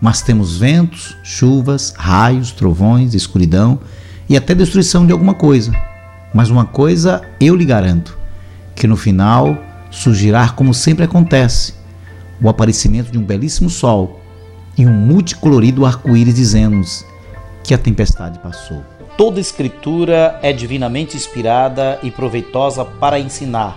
mas temos ventos, chuvas, raios, trovões, escuridão e até destruição de alguma coisa. Mas uma coisa eu lhe garanto: que no final surgirá como sempre acontece, o aparecimento de um belíssimo sol e um multicolorido arco-íris dizendo-nos que a tempestade passou. Toda escritura é divinamente inspirada e proveitosa para ensinar,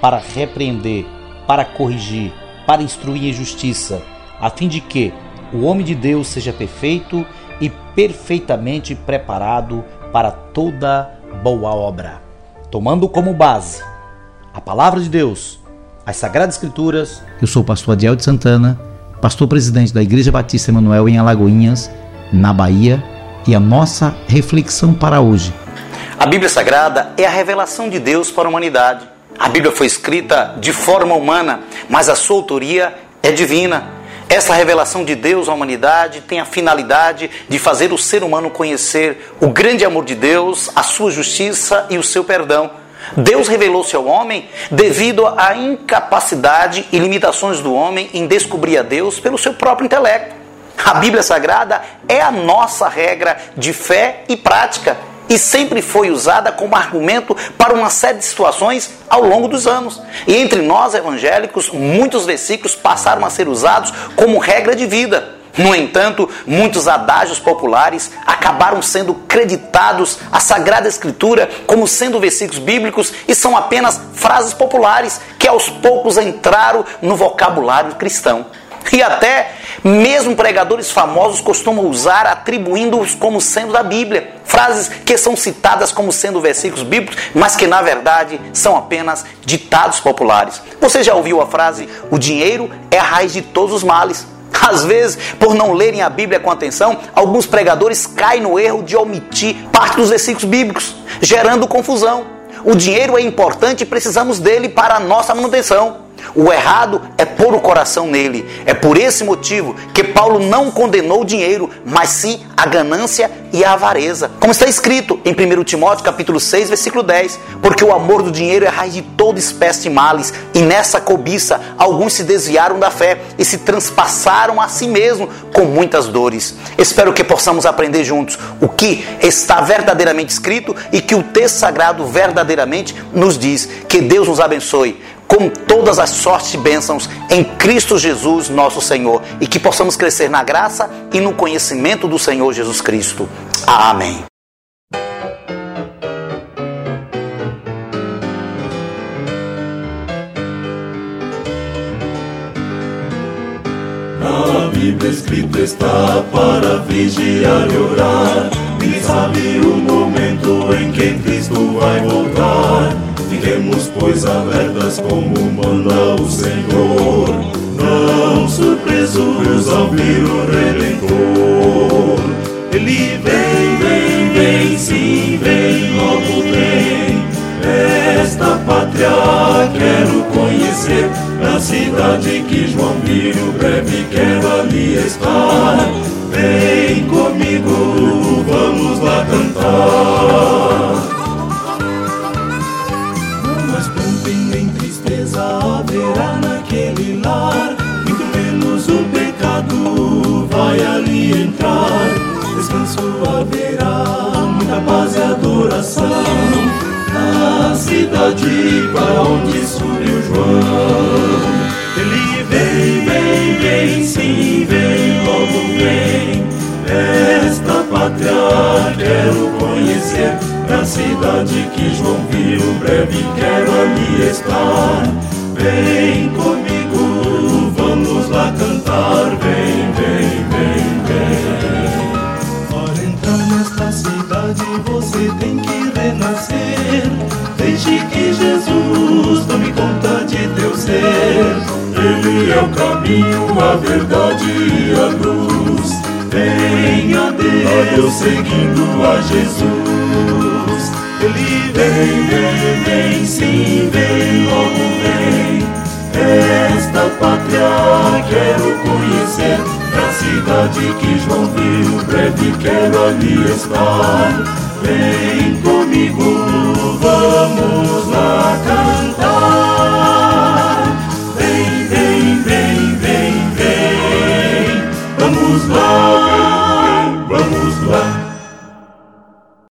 para repreender, para corrigir, para instruir em justiça, a fim de que o homem de Deus seja perfeito e perfeitamente preparado para toda boa obra. Tomando como base a palavra de Deus, as Sagradas Escrituras. Eu sou o pastor Adiel de Santana, pastor presidente da Igreja Batista Emanuel em Alagoinhas, na Bahia, e a nossa reflexão para hoje. A Bíblia Sagrada é a revelação de Deus para a humanidade. A Bíblia foi escrita de forma humana, mas a sua autoria é divina. Essa revelação de Deus à humanidade tem a finalidade de fazer o ser humano conhecer o grande amor de Deus, a sua justiça e o seu perdão. Deus revelou-se ao homem devido à incapacidade e limitações do homem em descobrir a Deus pelo seu próprio intelecto. A Bíblia Sagrada é a nossa regra de fé e prática e sempre foi usada como argumento para uma série de situações ao longo dos anos. E entre nós evangélicos, muitos versículos passaram a ser usados como regra de vida. No entanto, muitos adágios populares acabaram sendo creditados à Sagrada Escritura como sendo versículos bíblicos e são apenas frases populares que aos poucos entraram no vocabulário cristão. E até mesmo pregadores famosos costumam usar atribuindo-os como sendo da Bíblia. Frases que são citadas como sendo versículos bíblicos, mas que na verdade são apenas ditados populares. Você já ouviu a frase: o dinheiro é a raiz de todos os males? Às vezes, por não lerem a Bíblia com atenção, alguns pregadores caem no erro de omitir parte dos versículos bíblicos, gerando confusão. O dinheiro é importante e precisamos dele para a nossa manutenção. O errado é pôr o coração nele. É por esse motivo que Paulo não condenou o dinheiro, mas sim a ganância e a avareza. Como está escrito em 1 Timóteo capítulo 6, versículo 10, porque o amor do dinheiro é raiz de toda espécie de males, e nessa cobiça alguns se desviaram da fé e se transpassaram a si mesmo com muitas dores. Espero que possamos aprender juntos o que está verdadeiramente escrito e que o texto sagrado verdadeiramente nos diz. Que Deus nos abençoe com todas as sortes e bênçãos em Cristo Jesus, nosso Senhor, e que possamos crescer na graça e no conhecimento do Senhor Jesus Cristo. Amém. Na Bíblia escrito está para vigiar e orar. E sabe o momento em que Cristo vai voltar. Fiquemos, pois, alertas como manda o Senhor, não surpresos ao vir o Redentor. Ele vem, vem, vem, sim, vem, logo vem. Esta pátria quero conhecer, na cidade que João viu, breve quero ali estar. Vem comigo, vamos lá cantar. Cidade para onde subiu João. Ele vem, vem, vem, sim, vem, logo vem. Esta pátria na cidade que João viu, breve quero ali estar. Vem comigo, vamos lá cantar, vem, vem, vem, vem. Para entrar nesta cidade você tem que renascer. Que Jesus tome conta de teu ser. Ele é o caminho, a verdade e a luz. Venha Deus seguindo a Jesus. Ele vem, vem, vem, sim, vem, logo vem. Esta pátria quero conhecer. Na cidade que João viu, breve quero ali estar. Vem